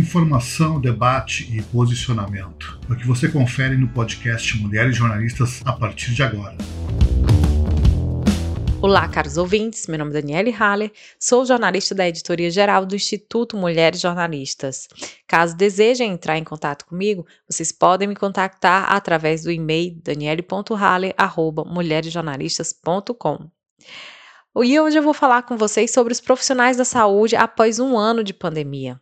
Informação, debate e posicionamento. É o que você confere no podcast Mulheres Jornalistas a partir de agora. Olá, caros ouvintes. Meu nome é Daniele Haller, sou jornalista da editoria geral do Instituto Mulheres Jornalistas. Caso desejem entrar em contato comigo, vocês podem me contactar através do e-mail daniele.haller@mulheresjornalistas.com. E hoje eu vou falar com vocês sobre os profissionais da saúde após um ano de pandemia.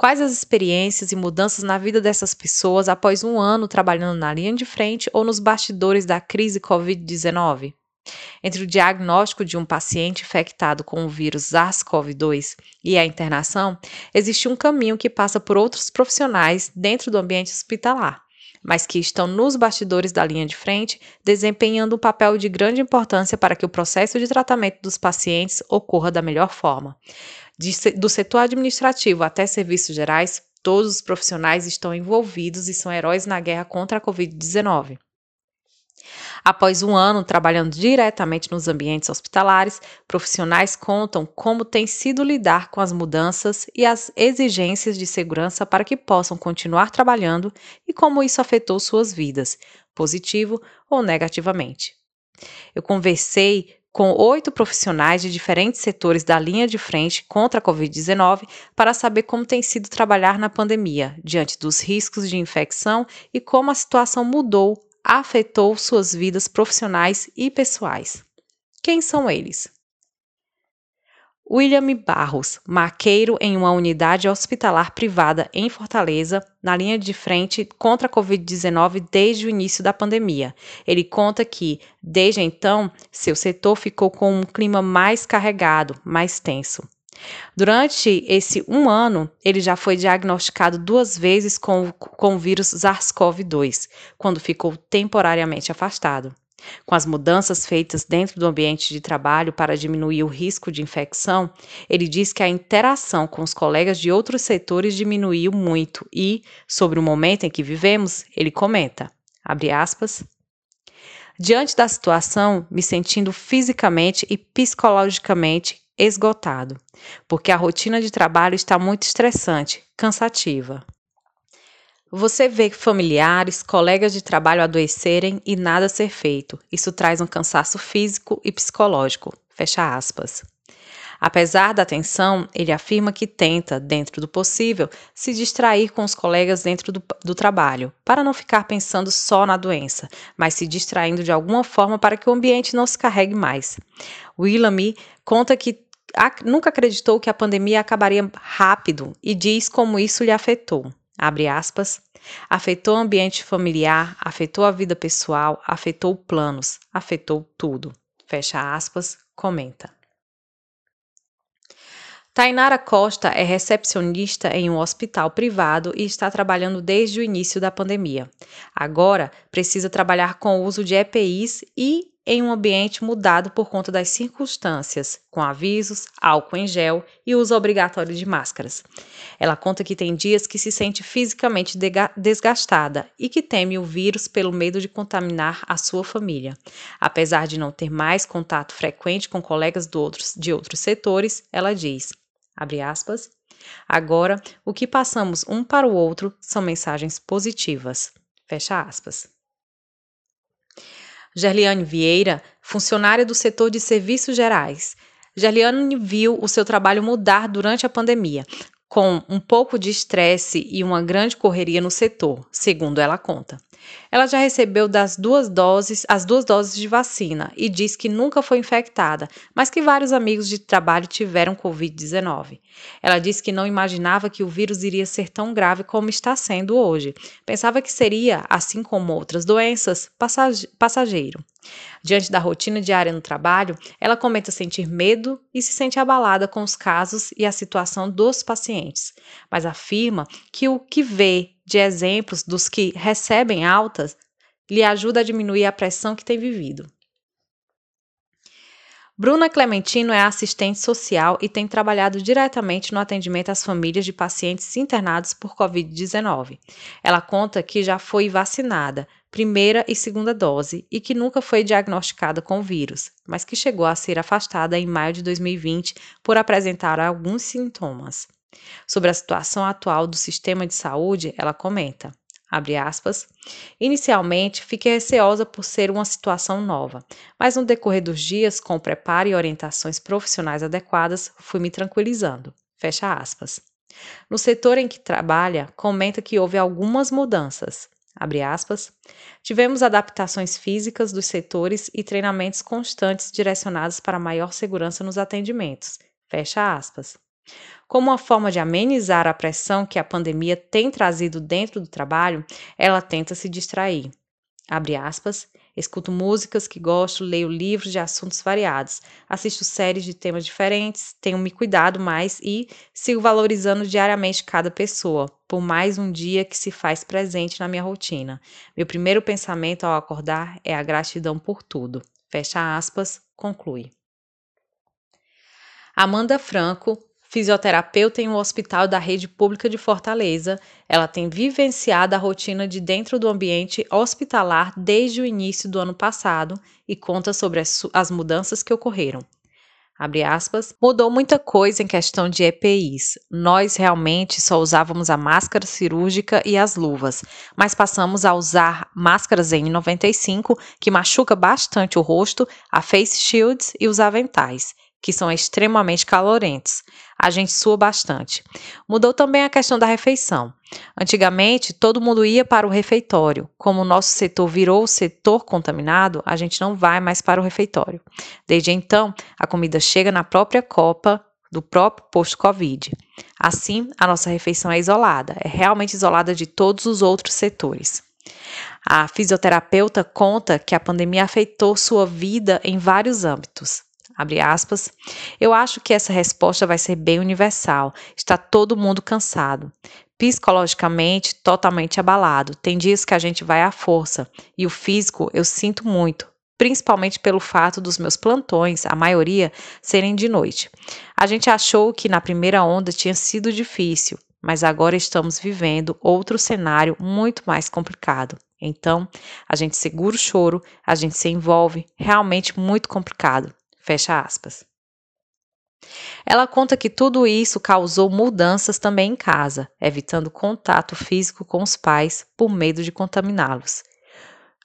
Quais as experiências e mudanças na vida dessas pessoas após um ano trabalhando na linha de frente ou nos bastidores da crise Covid-19? Entre o diagnóstico de um paciente infectado com o vírus SARS-CoV-2 e a internação, existe um caminho que passa por outros profissionais dentro do ambiente hospitalar, mas que estão nos bastidores da linha de frente, desempenhando um papel de grande importância para que o processo de tratamento dos pacientes ocorra da melhor forma. De, do setor administrativo até serviços gerais, todos os profissionais estão envolvidos e são heróis na guerra contra a Covid-19. Após um ano trabalhando diretamente nos ambientes hospitalares, profissionais contam como tem sido lidar com as mudanças e as exigências de segurança para que possam continuar trabalhando e como isso afetou suas vidas, positivo ou negativamente. Eu conversei com oito profissionais de diferentes setores da linha de frente contra a Covid-19 para saber como tem sido trabalhar na pandemia, diante dos riscos de infecção e como a situação mudou afetou suas vidas profissionais e pessoais. Quem são eles? William Barros, maqueiro em uma unidade hospitalar privada em Fortaleza, na linha de frente contra a Covid-19 desde o início da pandemia. Ele conta que, desde então, seu setor ficou com um clima mais carregado, mais tenso. Durante esse um ano, ele já foi diagnosticado duas vezes com, com o vírus SARS-CoV-2, quando ficou temporariamente afastado. Com as mudanças feitas dentro do ambiente de trabalho para diminuir o risco de infecção, ele diz que a interação com os colegas de outros setores diminuiu muito e, sobre o momento em que vivemos, ele comenta, aspas, Diante da situação, me sentindo fisicamente e psicologicamente esgotado, porque a rotina de trabalho está muito estressante, cansativa. Você vê familiares, colegas de trabalho adoecerem e nada ser feito. Isso traz um cansaço físico e psicológico. Fecha aspas. Apesar da tensão, ele afirma que tenta, dentro do possível, se distrair com os colegas dentro do, do, trabalho, para não ficar pensando só na doença, mas se distraindo de alguma forma para que o ambiente não se carregue mais. Willamy conta que nunca acreditou que a pandemia acabaria rápido e diz como isso lhe afetou. Abre aspas. Afetou o ambiente familiar, afetou a vida pessoal, afetou planos, afetou tudo. Fecha aspas, comenta. Tainara Costa é recepcionista em um hospital privado e está trabalhando desde o início da pandemia. Agora precisa trabalhar com o uso de EPIs e em um ambiente mudado por conta das circunstâncias, com avisos, álcool em gel e uso obrigatório de máscaras. Ela conta que tem dias que se sente fisicamente desgastada e que teme o vírus pelo medo de contaminar a sua família. Apesar de não ter mais contato frequente com colegas outros, de outros setores, ela diz: aspas, Agora, o que passamos um para o outro são mensagens positivas. Fecha aspas. Gerliane Vieira, funcionária do setor de serviços gerais. Gerliane viu o seu trabalho mudar durante a pandemia, com um pouco de estresse e uma grande correria no setor, segundo ela conta. Ela já recebeu das duas doses, as duas doses de vacina e diz que nunca foi infectada, mas que vários amigos de trabalho tiveram Covid-19. Ela diz que não imaginava que o vírus iria ser tão grave como está sendo hoje. Pensava que seria, assim como outras doenças, passageiro. Diante da rotina diária no trabalho, ela comenta sentir medo e se sente abalada com os casos e a situação dos pacientes, mas afirma que o que vê de exemplos dos que recebem altas lhe ajuda a diminuir a pressão que tem vivido. Bruna Clementino é assistente social e tem trabalhado diretamente no atendimento às famílias de pacientes internados por Covid-19. Ela conta que já foi vacinada, primeira e segunda dose, e que nunca foi diagnosticada com o vírus, mas que chegou a ser afastada em maio de 2020 por apresentar alguns sintomas. Sobre a situação atual do sistema de saúde, ela comenta: abre aspas. Inicialmente, fiquei receosa por ser uma situação nova, mas no decorrer dos dias, com preparo e orientações profissionais adequadas, fui me tranquilizando. Fecha aspas. No setor em que trabalha, comenta que houve algumas mudanças. Abre aspas. Tivemos adaptações físicas dos setores e treinamentos constantes direcionados para maior segurança nos atendimentos. Fecha aspas. Como uma forma de amenizar a pressão que a pandemia tem trazido dentro do trabalho, ela tenta se distrair. Abre aspas. Escuto músicas que gosto, leio livros de assuntos variados, assisto séries de temas diferentes, tenho me cuidado mais e sigo valorizando diariamente cada pessoa, por mais um dia que se faz presente na minha rotina. Meu primeiro pensamento ao acordar é a gratidão por tudo. Fecha aspas, conclui. Amanda Franco, fisioterapeuta em um hospital da rede pública de Fortaleza, ela tem vivenciado a rotina de dentro do ambiente hospitalar desde o início do ano passado e conta sobre as, as mudanças que ocorreram. Aspas, mudou muita coisa em questão de EPIs. Nós realmente só usávamos a máscara cirúrgica e as luvas, mas passamos a usar máscaras N95, que machuca bastante o rosto, a face shields e os aventais que são extremamente calorentos. A gente sua bastante. Mudou também a questão da refeição. Antigamente, todo mundo ia para o refeitório. Como o nosso setor virou o setor contaminado, a gente não vai mais para o refeitório. Desde então, a comida chega na própria copa do próprio posto Covid. Assim, a nossa refeição é isolada, é realmente isolada de todos os outros setores. A fisioterapeuta conta que a pandemia afetou sua vida em vários âmbitos. Abre aspas. Eu acho que essa resposta vai ser bem universal. Está todo mundo cansado. Psicologicamente, totalmente abalado. Tem dias que a gente vai à força. E o físico eu sinto muito, principalmente pelo fato dos meus plantões, a maioria, serem de noite. A gente achou que na primeira onda tinha sido difícil, mas agora estamos vivendo outro cenário muito mais complicado. Então, a gente segura o choro, a gente se envolve, realmente muito complicado. Fecha aspas. Ela conta que tudo isso causou mudanças também em casa, evitando contato físico com os pais por medo de contaminá-los.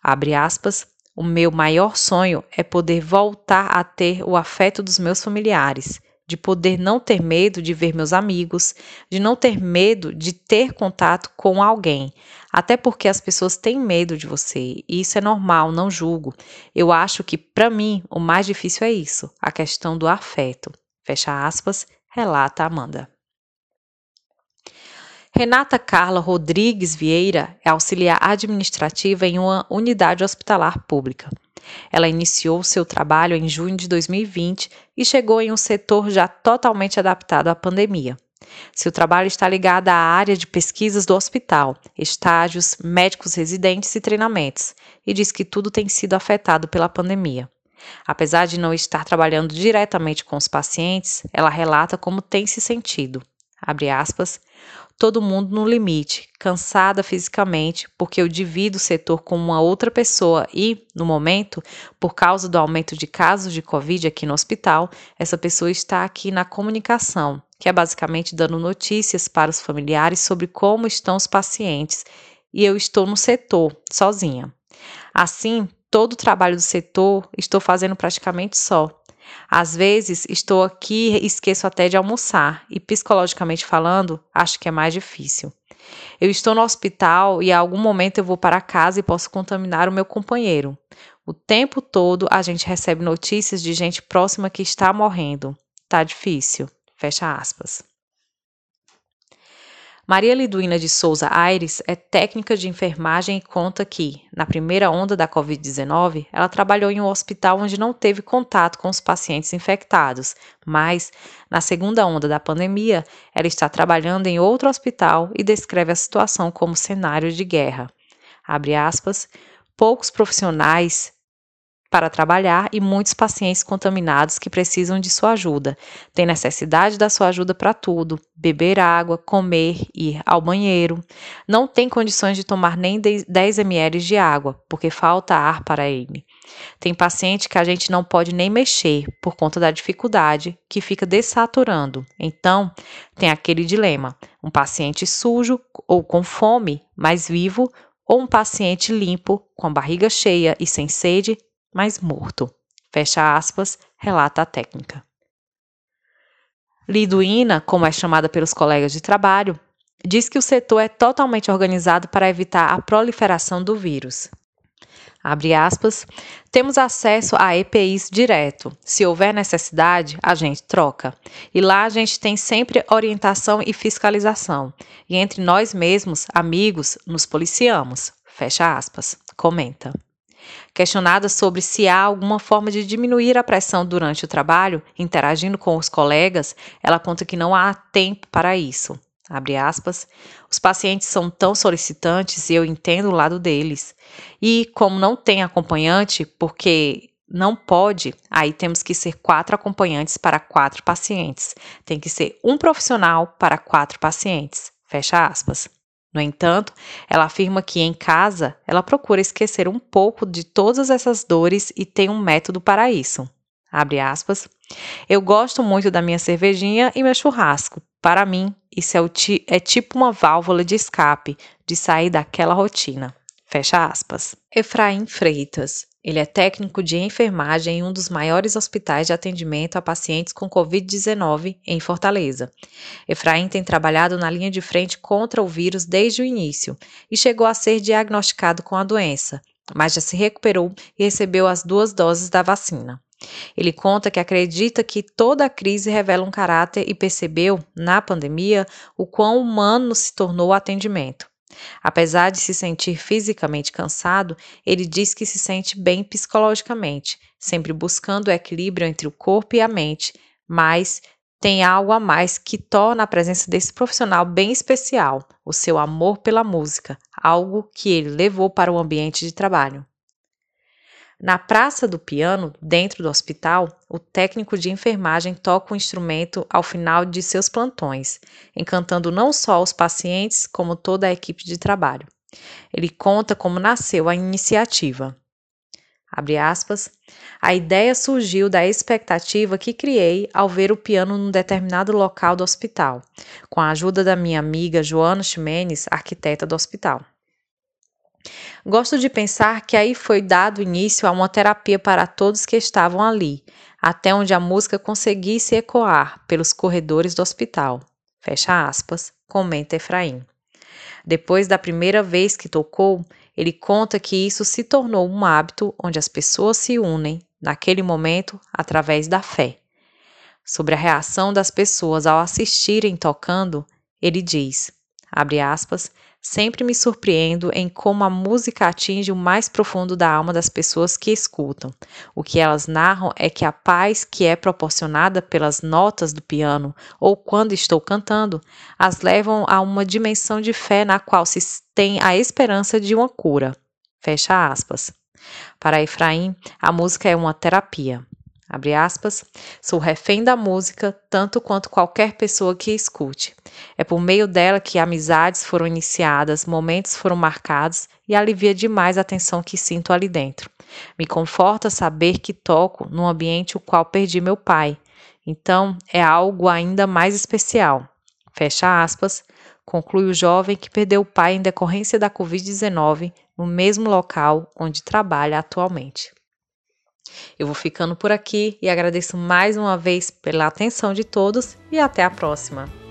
Abre aspas. O meu maior sonho é poder voltar a ter o afeto dos meus familiares, de poder não ter medo de ver meus amigos, de não ter medo de ter contato com alguém. Até porque as pessoas têm medo de você, e isso é normal, não julgo. Eu acho que, para mim, o mais difícil é isso, a questão do afeto. Fecha aspas, relata Amanda. Renata Carla Rodrigues Vieira é auxiliar administrativa em uma unidade hospitalar pública. Ela iniciou seu trabalho em junho de 2020 e chegou em um setor já totalmente adaptado à pandemia. Seu trabalho está ligado à área de pesquisas do hospital, estágios, médicos residentes e treinamentos, e diz que tudo tem sido afetado pela pandemia. Apesar de não estar trabalhando diretamente com os pacientes, ela relata como tem se sentido. Aspas, todo mundo no limite, cansada fisicamente, porque eu divido o setor com uma outra pessoa e, no momento, por causa do aumento de casos de Covid aqui no hospital, essa pessoa está aqui na comunicação, que é basicamente dando notícias para os familiares sobre como estão os pacientes, e eu estou no setor, sozinha. Assim, todo o trabalho do setor estou fazendo praticamente só. Às vezes estou aqui e esqueço até de almoçar, e psicologicamente falando, acho que é mais difícil. Eu estou no hospital e a algum momento eu vou para casa e posso contaminar o meu companheiro. O tempo todo a gente recebe notícias de gente próxima que está morrendo. Tá difícil. Fecha aspas. Maria Liduína de Souza Aires é técnica de enfermagem e conta que, na primeira onda da Covid-19, ela trabalhou em um hospital onde não teve contato com os pacientes infectados, mas, na segunda onda da pandemia, ela está trabalhando em outro hospital e descreve a situação como cenário de guerra. Abre aspas, poucos profissionais para trabalhar e muitos pacientes contaminados que precisam de sua ajuda. Tem necessidade da sua ajuda para tudo: beber água, comer, ir ao banheiro. Não tem condições de tomar nem 10 ml de água, porque falta ar para ele. Tem paciente que a gente não pode nem mexer por conta da dificuldade, que fica dessaturando. Então, tem aquele dilema: um paciente sujo ou com fome, mas vivo, ou um paciente limpo, com a barriga cheia e sem sede, mas morto. Fecha aspas, relata a técnica. Liduína, como é chamada pelos colegas de trabalho, diz que o setor é totalmente organizado para evitar a proliferação do vírus. Abre aspas, temos acesso a EPIs direto. Se houver necessidade, a gente troca. E lá a gente tem sempre orientação e fiscalização. E entre nós mesmos, amigos, nos policiamos. Fecha aspas. Comenta. Questionada sobre se há alguma forma de diminuir a pressão durante o trabalho, interagindo com os colegas, ela conta que não há tempo para isso. Abre aspas. Os pacientes são tão solicitantes e eu entendo o lado deles. E como não tem acompanhante, porque não pode, aí temos que ser quatro acompanhantes para quatro pacientes. Tem que ser um profissional para quatro pacientes. Fecha aspas. No entanto, ela afirma que em casa ela procura esquecer um pouco de todas essas dores e tem um método para isso. Abre aspas. Eu gosto muito da minha cervejinha e meu churrasco. Para mim, isso é, é tipo uma válvula de escape, de sair daquela rotina. Fecha aspas. Efraim Freitas. Ele é técnico de enfermagem em um dos maiores hospitais de atendimento a pacientes com Covid-19 em Fortaleza. Efraim tem trabalhado na linha de frente contra o vírus desde o início e chegou a ser diagnosticado com a doença, mas já se recuperou e recebeu as duas doses da vacina. Ele conta que acredita que toda a crise revela um caráter e percebeu, na pandemia, o quão humano se tornou o atendimento. Apesar de se sentir fisicamente cansado, ele diz que se sente bem psicologicamente, sempre buscando o equilíbrio entre o corpo e a mente, mas tem algo a mais que torna a presença desse profissional bem especial, o seu amor pela música, algo que ele levou para o ambiente de trabalho. Na praça do piano, dentro do hospital, o técnico de enfermagem toca o instrumento ao final de seus plantões, encantando não só os pacientes, como toda a equipe de trabalho. Ele conta como nasceu a iniciativa. Aspas. A ideia surgiu da expectativa que criei ao ver o piano num determinado local do hospital, com a ajuda da minha amiga Joana Ximenes, arquiteta do hospital. Gosto de pensar que aí foi dado início a uma terapia para todos que estavam ali, até onde a música conseguisse ecoar pelos corredores do hospital. Fecha aspas, comenta Efraim. Depois da primeira vez que tocou, ele conta que isso se tornou um hábito onde as pessoas se unem, naquele momento, através da fé. Sobre a reação das pessoas ao assistirem tocando, ele diz, abre aspas, Sempre me surpreendo em como a música atinge o mais profundo da alma das pessoas que escutam. O que elas narram é que a paz que é proporcionada pelas notas do piano ou quando estou cantando as levam a uma dimensão de fé na qual se tem a esperança de uma cura. Fecha aspas. Para Efraim, a música é uma terapia. Abre aspas, sou refém da música tanto quanto qualquer pessoa que escute. É por meio dela que amizades foram iniciadas, momentos foram marcados e alivia demais a tensão que sinto ali dentro. Me conforta saber que toco num ambiente o qual perdi meu pai. Então é algo ainda mais especial. Fecha aspas, conclui o jovem que perdeu o pai em decorrência da Covid-19 no mesmo local onde trabalha atualmente. Eu vou ficando por aqui e agradeço mais uma vez pela atenção de todos e até a próxima.